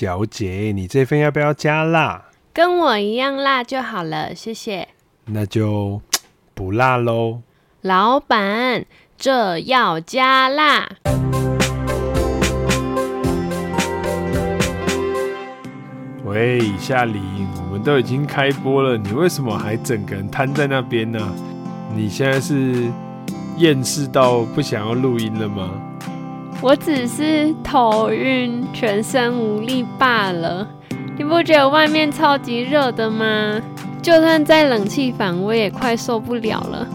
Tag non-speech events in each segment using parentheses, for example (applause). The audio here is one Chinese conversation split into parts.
小姐，你这份要不要加辣？跟我一样辣就好了，谢谢。那就不辣喽。老板，这要加辣。喂，夏琳，我们都已经开播了，你为什么还整个人瘫在那边呢？你现在是厌世到不想要录音了吗？我只是头晕、全身无力罢了。你不觉得外面超级热的吗？就算在冷气房，我也快受不了了。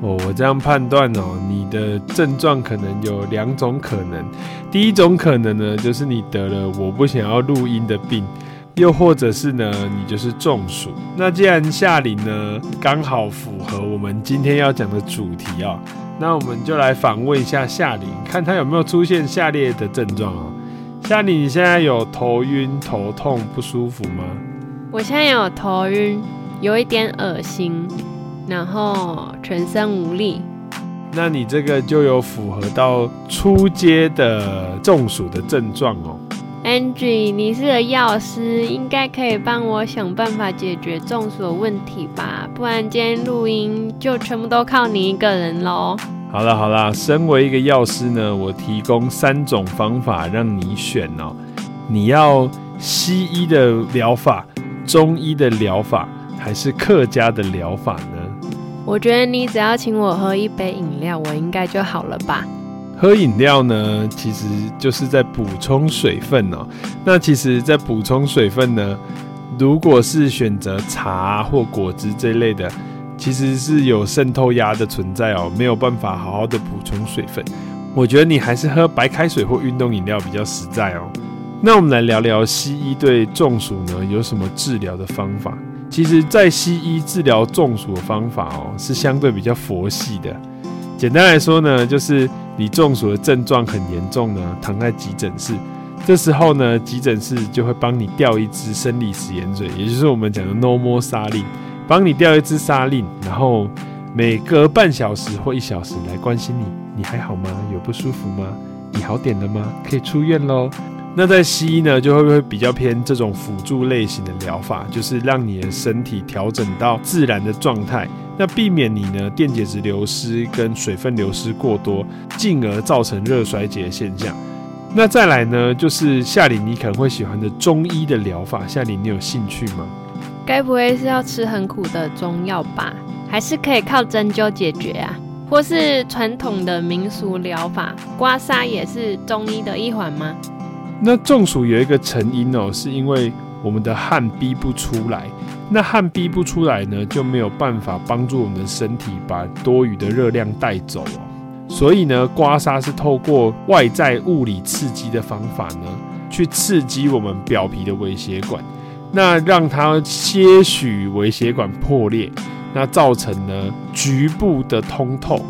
哦，我这样判断哦，你的症状可能有两种可能。第一种可能呢，就是你得了我不想要录音的病。又或者是呢，你就是中暑。那既然夏琳呢刚好符合我们今天要讲的主题啊，那我们就来访问一下夏琳，看她有没有出现下列的症状啊。夏琳，你现在有头晕、头痛不舒服吗？我现在有头晕，有一点恶心，然后全身无力。那你这个就有符合到初阶的中暑的症状哦。Angie，你是个药师，应该可以帮我想办法解决中暑的问题吧？不然今天录音就全部都靠你一个人喽。好了好了，身为一个药师呢，我提供三种方法让你选哦。你要西医的疗法、中医的疗法，还是客家的疗法呢？我觉得你只要请我喝一杯饮料，我应该就好了吧。喝饮料呢，其实就是在补充水分哦。那其实，在补充水分呢，如果是选择茶或果汁这一类的，其实是有渗透压的存在哦，没有办法好好的补充水分。我觉得你还是喝白开水或运动饮料比较实在哦。那我们来聊聊西医对中暑呢有什么治疗的方法？其实，在西医治疗中暑的方法哦，是相对比较佛系的。简单来说呢，就是你中暑的症状很严重呢，躺在急诊室，这时候呢，急诊室就会帮你吊一支生理食盐水，也就是我们讲的 No More 沙令帮你吊一支沙令然后每隔半小时或一小时来关心你，你还好吗？有不舒服吗？你好点了吗？可以出院喽。那在西医呢，就会不会比较偏这种辅助类型的疗法，就是让你的身体调整到自然的状态。那避免你呢电解质流失跟水分流失过多，进而造成热衰竭的现象。那再来呢，就是夏琳你可能会喜欢的中医的疗法，夏琳你有兴趣吗？该不会是要吃很苦的中药吧？还是可以靠针灸解决啊？或是传统的民俗疗法，刮痧也是中医的一环吗？那中暑有一个成因哦，是因为我们的汗逼不出来。那汗逼不出来呢，就没有办法帮助我们的身体把多余的热量带走哦。所以呢，刮痧是透过外在物理刺激的方法呢，去刺激我们表皮的微血管，那让它些许微血管破裂，那造成呢局部的通透。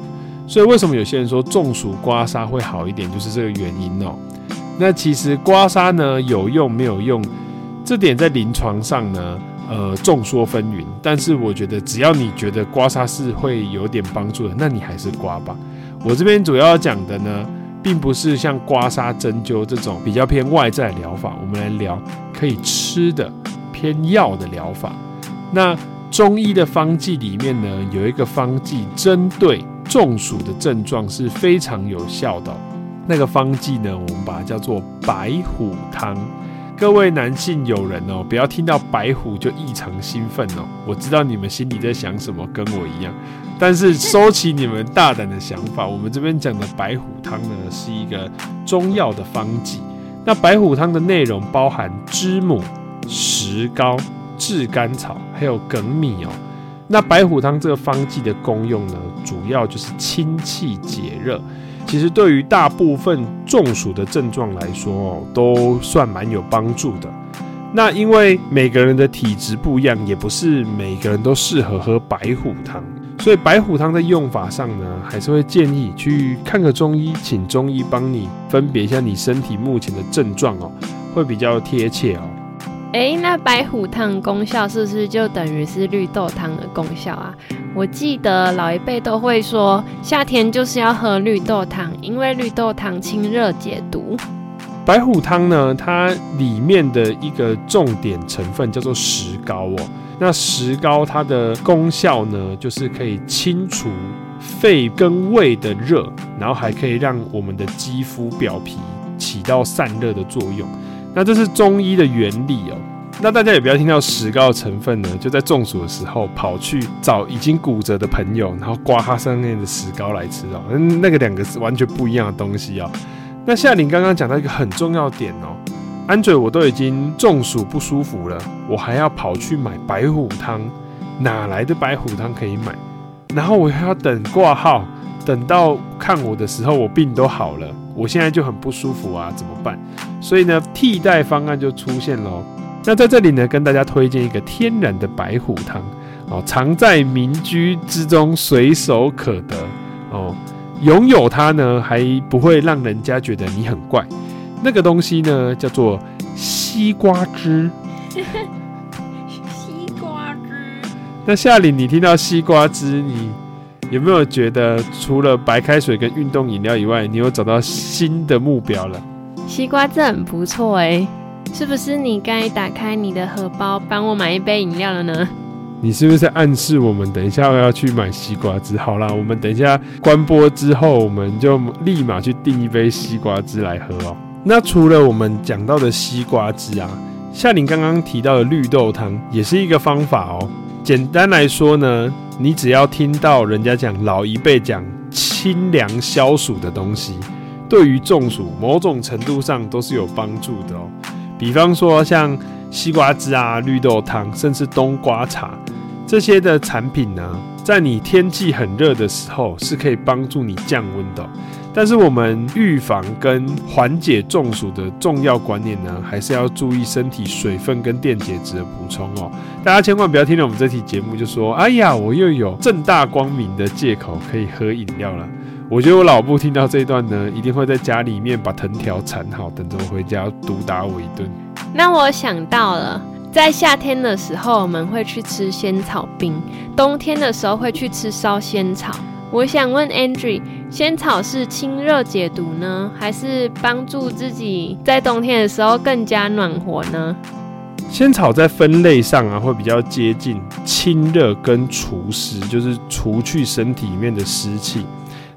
所以为什么有些人说中暑刮痧会好一点，就是这个原因哦。那其实刮痧呢有用没有用，这点在临床上呢。呃，众说纷纭，但是我觉得只要你觉得刮痧是会有点帮助的，那你还是刮吧。我这边主要讲的呢，并不是像刮痧、针灸这种比较偏外在疗法，我们来聊可以吃的偏药的疗法。那中医的方剂里面呢，有一个方剂针对中暑的症状是非常有效的，那个方剂呢，我们把它叫做白虎汤。各位男性友人哦，不要听到白虎就异常兴奋哦。我知道你们心里在想什么，跟我一样。但是 (laughs) 收起你们大胆的想法，我们这边讲的白虎汤呢，是一个中药的方剂。那白虎汤的内容包含知母、石膏、炙甘草，还有梗米哦。那白虎汤这个方剂的功用呢，主要就是清气解热。其实对于大部分中暑的症状来说哦，都算蛮有帮助的。那因为每个人的体质不一样，也不是每个人都适合喝白虎汤，所以白虎汤在用法上呢，还是会建议去看个中医，请中医帮你分别一下你身体目前的症状哦，会比较贴切哦。哎，那白虎汤功效是不是就等于是绿豆汤的功效啊？我记得老一辈都会说，夏天就是要喝绿豆汤，因为绿豆汤清热解毒。白虎汤呢，它里面的一个重点成分叫做石膏哦。那石膏它的功效呢，就是可以清除肺跟胃的热，然后还可以让我们的肌肤表皮起到散热的作用。那这是中医的原理哦。那大家也不要听到石膏的成分呢，就在中暑的时候跑去找已经骨折的朋友，然后刮他上面的石膏来吃哦。嗯，那个两个是完全不一样的东西哦。那夏玲刚刚讲到一个很重要点哦，安嘴我都已经中暑不舒服了，我还要跑去买白虎汤，哪来的白虎汤可以买？然后我还要等挂号，等到看我的时候，我病都好了，我现在就很不舒服啊，怎么办？所以呢，替代方案就出现喽。那在这里呢，跟大家推荐一个天然的白虎汤哦，常在民居之中，随手可得哦。拥有它呢，还不会让人家觉得你很怪。那个东西呢，叫做西瓜汁。(laughs) 西瓜汁。那夏琳，你听到西瓜汁，你有没有觉得除了白开水跟运动饮料以外，你有找到新的目标了？西瓜汁很不错哎。是不是你该打开你的荷包帮我买一杯饮料了呢？你是不是在暗示我们等一下要去买西瓜汁？好啦，我们等一下关播之后，我们就立马去订一杯西瓜汁来喝哦。那除了我们讲到的西瓜汁啊，夏玲刚刚提到的绿豆汤也是一个方法哦。简单来说呢，你只要听到人家讲老一辈讲清凉消暑的东西，对于中暑某种程度上都是有帮助的哦。比方说像西瓜汁啊、绿豆汤，甚至冬瓜茶这些的产品呢，在你天气很热的时候是可以帮助你降温的。但是我们预防跟缓解中暑的重要观念呢，还是要注意身体水分跟电解质的补充哦。大家千万不要听了我们这期节目就说：“哎呀，我又有正大光明的借口可以喝饮料了。”我觉得我老布听到这一段呢，一定会在家里面把藤条缠好，等着我回家毒打我一顿。那我想到了，在夏天的时候我们会去吃仙草冰，冬天的时候会去吃烧仙草。我想问 Andrew，仙草是清热解毒呢，还是帮助自己在冬天的时候更加暖和呢？仙草在分类上啊，会比较接近清热跟除湿，就是除去身体里面的湿气。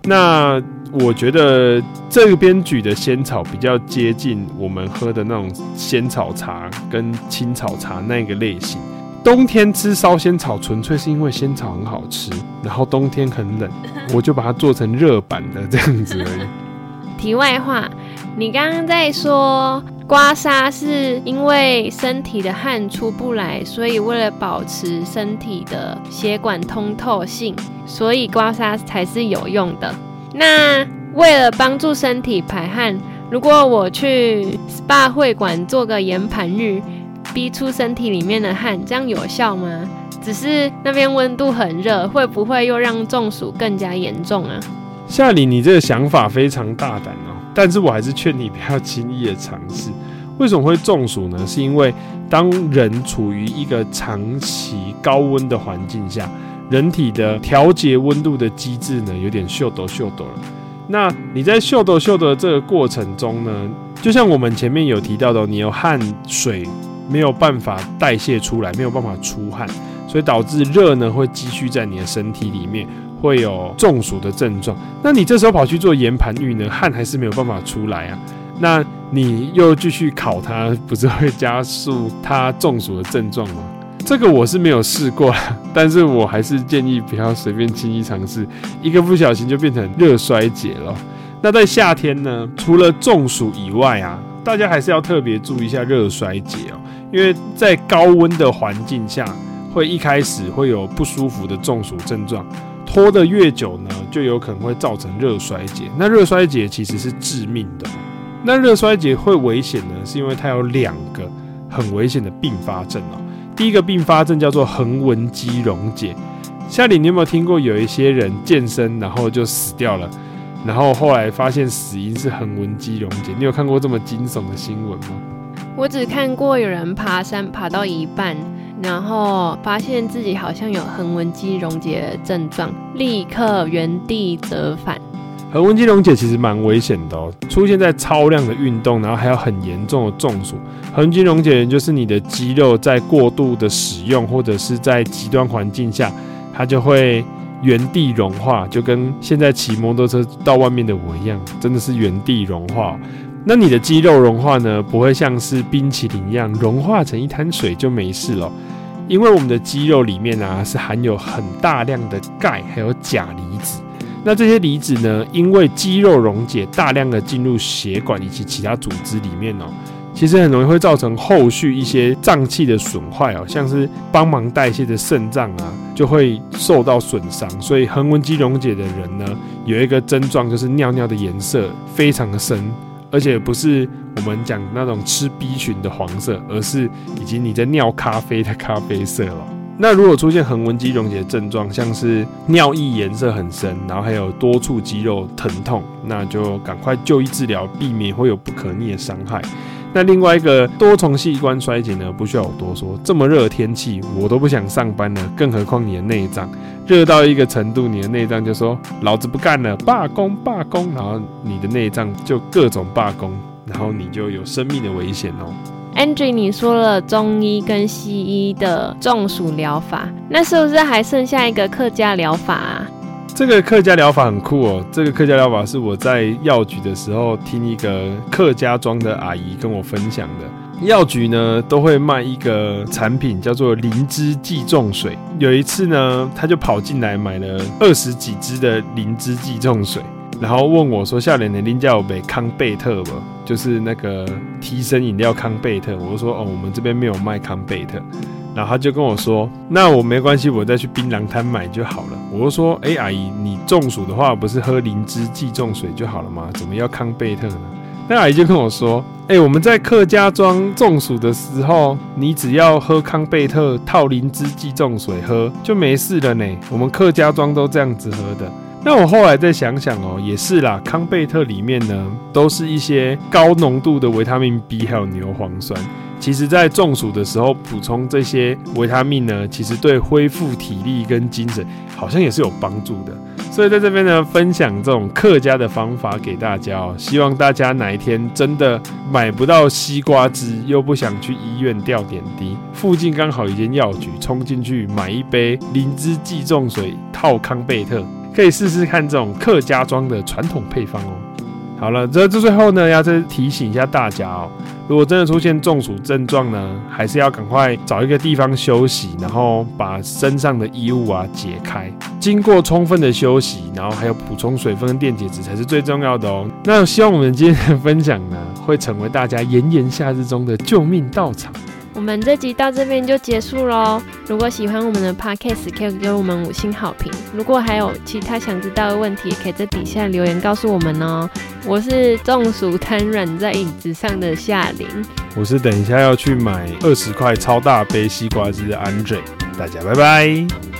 那我觉得这边举的仙草比较接近我们喝的那种仙草茶跟青草茶那个类型。冬天吃烧仙草纯粹是因为仙草很好吃，然后冬天很冷，(laughs) 我就把它做成热版的这样子而已。题外话，你刚刚在说刮痧是因为身体的汗出不来，所以为了保持身体的血管通透性。所以刮痧才是有用的。那为了帮助身体排汗，如果我去 SPA 会馆做个岩盘浴，逼出身体里面的汗，这样有效吗？只是那边温度很热，会不会又让中暑更加严重啊？夏琳，你这个想法非常大胆哦，但是我还是劝你不要轻易的尝试。为什么会中暑呢？是因为当人处于一个长期高温的环境下。人体的调节温度的机制呢，有点秀逗秀逗了。那你在秀逗秀逗的这个过程中呢，就像我们前面有提到的，你有汗水没有办法代谢出来，没有办法出汗，所以导致热呢会积蓄在你的身体里面，会有中暑的症状。那你这时候跑去做岩盘浴呢，汗还是没有办法出来啊。那你又继续烤它，不是会加速它中暑的症状吗？这个我是没有试过，(laughs) 但是我还是建议不要随便轻易尝试，一个不小心就变成热衰竭了。那在夏天呢，除了中暑以外啊，大家还是要特别注意一下热衰竭哦，因为在高温的环境下，会一开始会有不舒服的中暑症状，拖得越久呢，就有可能会造成热衰竭。那热衰竭其实是致命的。那热衰竭会危险呢，是因为它有两个很危险的并发症哦。第一个并发症叫做横纹肌溶解。夏琳，你有没有听过有一些人健身然后就死掉了，然后后来发现死因是横纹肌溶解？你有看过这么惊悚的新闻吗？我只看过有人爬山爬到一半，然后发现自己好像有横纹肌溶解的症状，立刻原地折返。横纹肌溶解其实蛮危险的哦，出现在超量的运动，然后还有很严重的中暑。横纹肌溶解就是你的肌肉在过度的使用，或者是在极端环境下，它就会原地融化，就跟现在骑摩托车到外面的我一样，真的是原地融化。那你的肌肉融化呢，不会像是冰淇淋一样融化成一滩水就没事了，因为我们的肌肉里面啊是含有很大量的钙还有钾离子。那这些离子呢，因为肌肉溶解，大量的进入血管以及其他组织里面哦，其实很容易会造成后续一些脏器的损坏哦，像是帮忙代谢的肾脏啊，就会受到损伤。所以横纹肌溶解的人呢，有一个症状就是尿尿的颜色非常的深，而且不是我们讲那种吃 B 群的黄色，而是已经你在尿咖啡的咖啡色了。那如果出现横纹肌溶解症状，像是尿液颜色很深，然后还有多处肌肉疼痛，那就赶快就医治疗，避免会有不可逆的伤害。那另外一个多重器官衰竭呢，不需要我多说，这么热的天气我都不想上班了，更何况你的内脏热到一个程度，你的内脏就说老子不干了，罢工罢工，然后你的内脏就各种罢工，然后你就有生命的危险哦。Angie，你说了中医跟西医的中暑疗法，那是不是还剩下一个客家疗法啊？这个客家疗法很酷哦。这个客家疗法是我在药局的时候听一个客家庄的阿姨跟我分享的。药局呢都会卖一个产品叫做灵芝济众水。有一次呢，他就跑进来买了二十几支的灵芝济众水。然后问我说：“笑脸的林家有杯康贝特不？就是那个提神饮料康贝特。”我就说：“哦，我们这边没有卖康贝特。”然后他就跟我说：“那我没关系，我再去槟榔摊买就好了。”我就说：“哎，阿姨，你中暑的话，不是喝灵芝济中水就好了吗？怎么要康贝特呢？”那阿姨就跟我说：“哎，我们在客家庄中暑的时候，你只要喝康贝特套灵芝济中水喝就没事了呢。我们客家庄都这样子喝的。”那我后来再想想哦，也是啦，康贝特里面呢，都是一些高浓度的维他命 B 还有牛磺酸。其实，在中暑的时候补充这些维他命呢，其实对恢复体力跟精神好像也是有帮助的。所以在这边呢，分享这种客家的方法给大家哦，希望大家哪一天真的买不到西瓜汁，又不想去医院吊点滴，附近刚好一间药局，冲进去买一杯灵芝济众水套康贝特。可以试试看这种客家庄的传统配方哦。好了，这这最后呢，要再提醒一下大家哦，如果真的出现中暑症状呢，还是要赶快找一个地方休息，然后把身上的衣物啊解开，经过充分的休息，然后还有补充水分跟电解质才是最重要的哦。那希望我们今天的分享呢，会成为大家炎炎夏日中的救命稻草。我们这集到这边就结束喽。如果喜欢我们的 podcast，可以给我们五星好评。如果还有其他想知道的问题，也可以在底下留言告诉我们哦。我是中暑瘫软在椅子上的夏琳，我是等一下要去买二十块超大杯西瓜汁的 Andre。大家拜拜。